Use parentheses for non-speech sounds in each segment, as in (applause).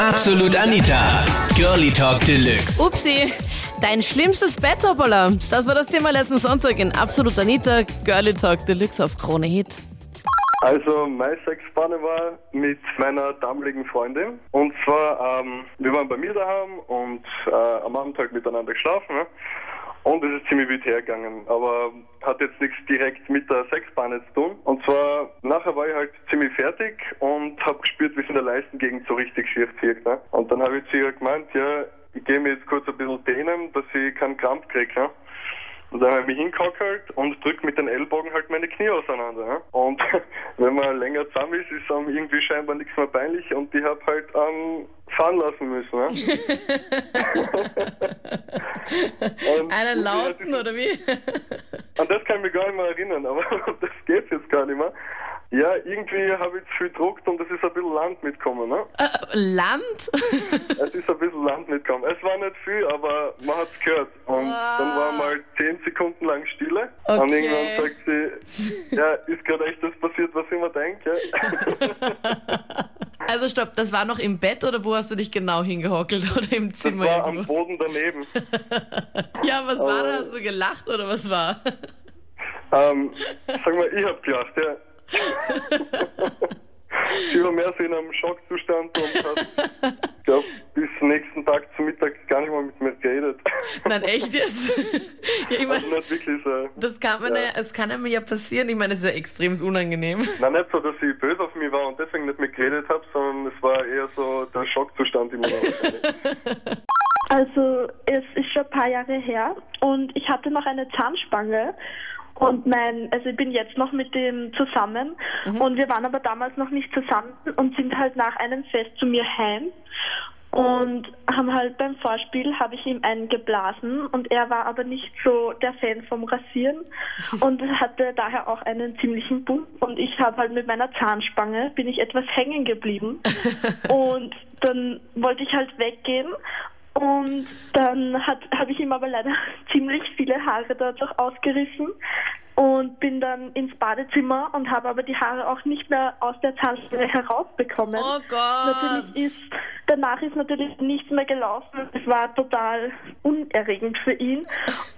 Absolut Anita. Girlie Talk Deluxe. Upsi, dein schlimmstes Bett, hoppala. Das war das Thema letzten Sonntag in Absolut Anita, Girlie Talk Deluxe auf Krone Hit. Also meine Sexpanne war mit meiner damaligen Freundin. Und zwar, ähm, wir waren bei mir daheim und äh, am Abend halt miteinander geschlafen. Ne? Und es ist ziemlich wild hergegangen, aber hat jetzt nichts direkt mit der Sexpanne zu tun. Und zwar, nachher war ich halt ziemlich fertig und habe gespürt, wie es in der Leistengegend so richtig schief wirkt. Ne? Und dann habe ich zu ihr gemeint, ja, ich gehe mir jetzt kurz ein bisschen dehnen, dass ich keinen Krampf kriege. Ne? Und dann habe ich mich hingekockelt und drücke mit den Ellbogen halt meine Knie auseinander. Ne? Und (laughs) wenn man länger zusammen ist, ist einem irgendwie scheinbar nichts mehr peinlich und ich habe halt ähm, fahren lassen müssen. (laughs) Ne? Einen lauten, oder wie? An das kann ich mich gar nicht mehr erinnern, aber (laughs) das geht jetzt gar nicht mehr. Ja, irgendwie habe ich zu viel gedruckt und es ist ein bisschen Land mitgekommen. Ne? Äh, Land? Es ist ein bisschen Land mitgekommen. Es war nicht viel, aber man hat es gehört. Und dann war mal zehn Sekunden lang Stille. Und Okay. irgendwann sagt sie, ja, ist gerade echt das passiert, was ich mir denke. (laughs) Also stopp, das war noch im Bett oder wo hast du dich genau hingehockelt oder im Das Zimmer war am irgendwo? Boden daneben. (laughs) Ja, was war da? Hast du gelacht oder was war? (laughs) Ähm, sag mal, ich hab gelacht, ja. Sie war mehr so in einem Schockzustand und hat, glaub, bis nächsten Tag zum Mittag gar nicht mehr mit mir geredet. Nein, echt jetzt? (laughs) Ja, ich Also meine, nicht wirklich so. das kann man ja, es kann einem ja passieren. Ich meine, es ist ja extrem unangenehm. Nein, nicht so, dass sie böse auf mich war und deswegen nicht mehr geredet habe, sondern es war eher so der Schockzustand immer noch. (laughs) Also es ist schon ein paar Jahre her und ich hatte noch eine Zahnspange und mein, also ich bin jetzt noch mit dem zusammen und wir waren aber damals noch nicht zusammen und sind halt nach einem Fest zu mir heim und haben halt beim Vorspiel habe ich ihm einen geblasen und er war aber nicht so der Fan vom Rasieren. (laughs) Und hatte daher auch einen ziemlichen Bund und ich habe halt mit meiner Zahnspange bin ich etwas hängen geblieben. (laughs) Und dann wollte ich halt weggehen. Und dann habe ich ihm aber leider (laughs) ziemlich viele Haare dadurch ausgerissen und bin dann ins Badezimmer und habe aber die Haare auch nicht mehr aus der Zahnspange herausbekommen. Oh Gott. Natürlich ist danach ist natürlich nichts mehr gelaufen. Es war total unerregend für ihn.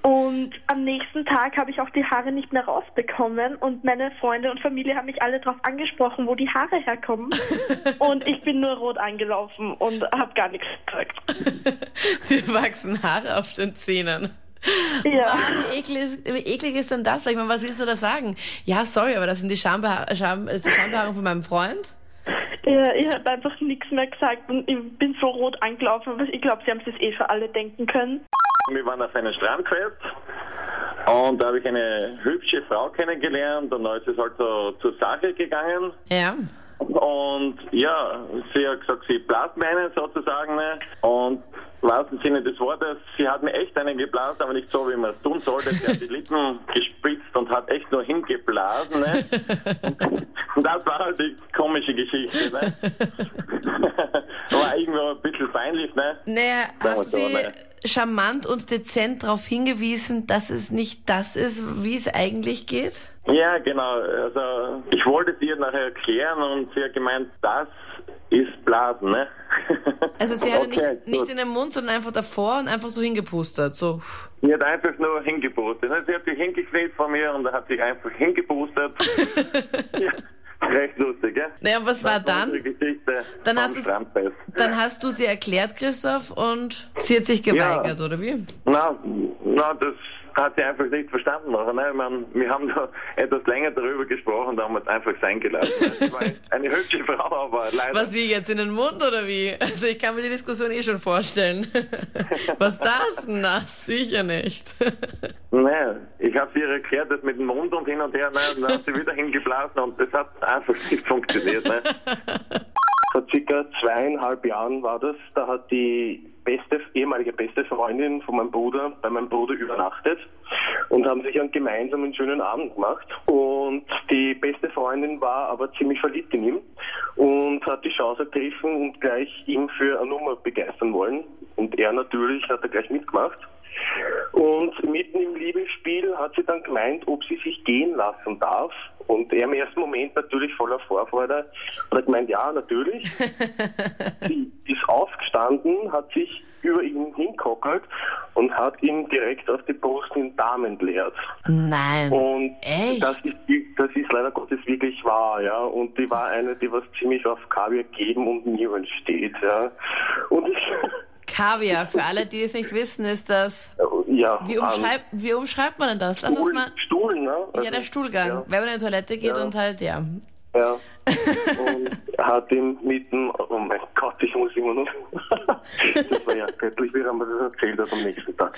Und am nächsten Tag habe ich auch die Haare nicht mehr rausbekommen und meine Freunde und Familie haben mich alle darauf angesprochen, wo die Haare herkommen. (laughs) und ich bin nur rot angelaufen und habe gar nichts gesagt. (laughs) Dir wachsen Haare auf den Zähnen. Ja. Wie eklig, wie eklig ist denn das? Weil Ich meine, was willst du da sagen? Ja, sorry, aber das sind die Schambeha Scham ist die Schambehaarung von meinem Freund. Ja, ich habe einfach nichts mehr gesagt und ich bin so rot angelaufen. aber Ich glaube, sie haben es eh schon alle denken können. Wir waren auf einem Strandfest und da habe ich eine hübsche Frau kennengelernt und da ist es halt so zur Sache gegangen. Ja. Und ja, sie hat gesagt, sie blast mir einen sozusagen. Ne? Und im wahrsten Sinne des Wortes, sie hat mir echt einen geblasen, aber nicht so, wie man es tun sollte. Sie hat die Lippen (laughs) gespitzt und hat echt nur hingeblasen. Ne? (laughs) Und das war halt die komische Geschichte. Ne? (laughs) War irgendwo ein bisschen peinlich, ne? Naja, hast so, sie ne? charmant und dezent darauf hingewiesen, dass es nicht das ist, wie es eigentlich geht? Ja, genau. Also ich wollte es ihr nachher erklären und sie hat gemeint, das ist Blasen, ne? Also sie hatte Okay, nicht, nicht in den Mund, sondern einfach davor und einfach so hingepustert. So. Sie hat einfach nur hingepustet. ne? Sie hat sich hingekniet vor mir und hat sich einfach hingepustet. (laughs) ja, recht lustig, gell? Naja, und was war Das war dann? Dann hast du's- Strandfest. Dann hast du sie erklärt, Christoph, und sie hat sich geweigert, oder wie? Na, na, das hat sie einfach nicht verstanden. Nachher, ne? ich mein, wir haben da etwas länger darüber gesprochen, da haben wir es einfach sein gelassen. (laughs) Eine hübsche Frau, aber leider. Was wie jetzt in den Mund oder wie? Also ich kann mir die Diskussion eh schon vorstellen. (laughs) Was das? Na, sicher nicht. (laughs) Nein, ich habe ihr erklärt, das mit dem Mund und hin und her, ne, dann hat sie wieder hingeblasen und das hat einfach nicht funktioniert. Ne. Vor circa zweieinhalb Jahren war das. Da hat die beste, ehemalige beste Freundin von meinem Bruder bei meinem Bruder übernachtet und haben sich einen gemeinsamen schönen Abend gemacht. Und die beste Freundin war aber ziemlich verliebt in ihm und hat die Chance ergriffen und gleich ihn für eine Nummer begeistern wollen. Und er natürlich hat er gleich mitgemacht. Und mitten im Liebesspiel hat sie dann gemeint, ob sie sich gehen lassen darf. Und er im ersten Moment natürlich voller Vorfreude hat gemeint, ja, natürlich. (laughs) sie ist aufgestanden, hat sich über ihn hinkockelt und hat ihn direkt auf die Brust in Darm entleert. Nein. Und Echt? das ist, das ist leider Gottes wirklich wahr, ja. Und die war eine, die was ziemlich auf Kaviar geben und Nieren steht, ja. Und ich, Kaviar, für alle, die es nicht wissen, ist das. Ja. Wie, ähm, umschreibt, wie umschreibt man denn das? Lass uns Stuhl, mal. Stuhl, ne? Ja, Also, der Stuhlgang. Ja. Wenn man in die Toilette geht Ja. und halt, ja. Ja. (laughs) Und hat ihm mitten, oh mein Gott, ich muss immer noch. (laughs) das war ja göttlich, wie er mir das erzählt hat am nächsten Tag.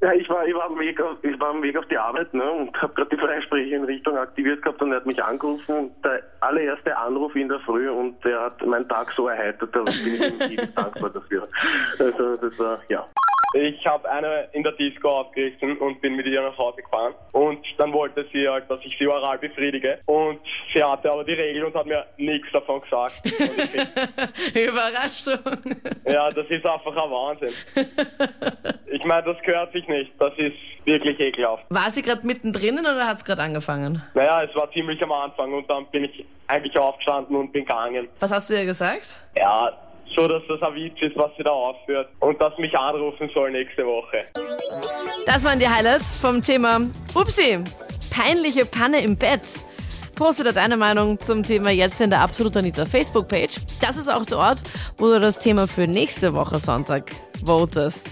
Ja, ich war, ich war am Weg auf, ich war am Weg auf die Arbeit, ne, und habe gerade die Freispreche in Richtung aktiviert gehabt und er hat mich angerufen und der allererste Anruf in der Früh und der hat meinen Tag so erheitert, da bin ich ihm dankbar dafür. Also, das war, ja. Ich habe eine in der Disco aufgerissen und bin mit ihr nach Hause gefahren. Und dann wollte sie halt, dass ich sie oral befriedige. Und sie hatte aber die Regel und hat mir nichts davon gesagt. (laughs) Überraschung. ja, das ist einfach ein Wahnsinn. (laughs) Ich meine, das gehört sich nicht. Das ist wirklich ekelhaft. War sie gerade mittendrin oder hat es gerade angefangen? Naja, es war ziemlich am Anfang und dann bin ich eigentlich aufgestanden und bin gegangen. Was hast du ihr gesagt? Ja, so dass das ein Witz ist, was sie da aufführt. Und dass mich anrufen soll nächste Woche. Das waren die Highlights vom Thema Upsi, peinliche Panne im Bett. Poste deine Meinung zum Thema jetzt in der Absolut Anita Facebook-Page. Das ist auch der Ort, wo du das Thema für nächste Woche Sonntag votest.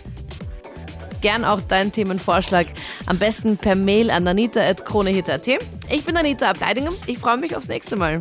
Gern auch deinen Themenvorschlag. Am besten per Mail an anita.kronehit.at. Ich bin Anita Ableidinger. Ich freue mich aufs nächste Mal.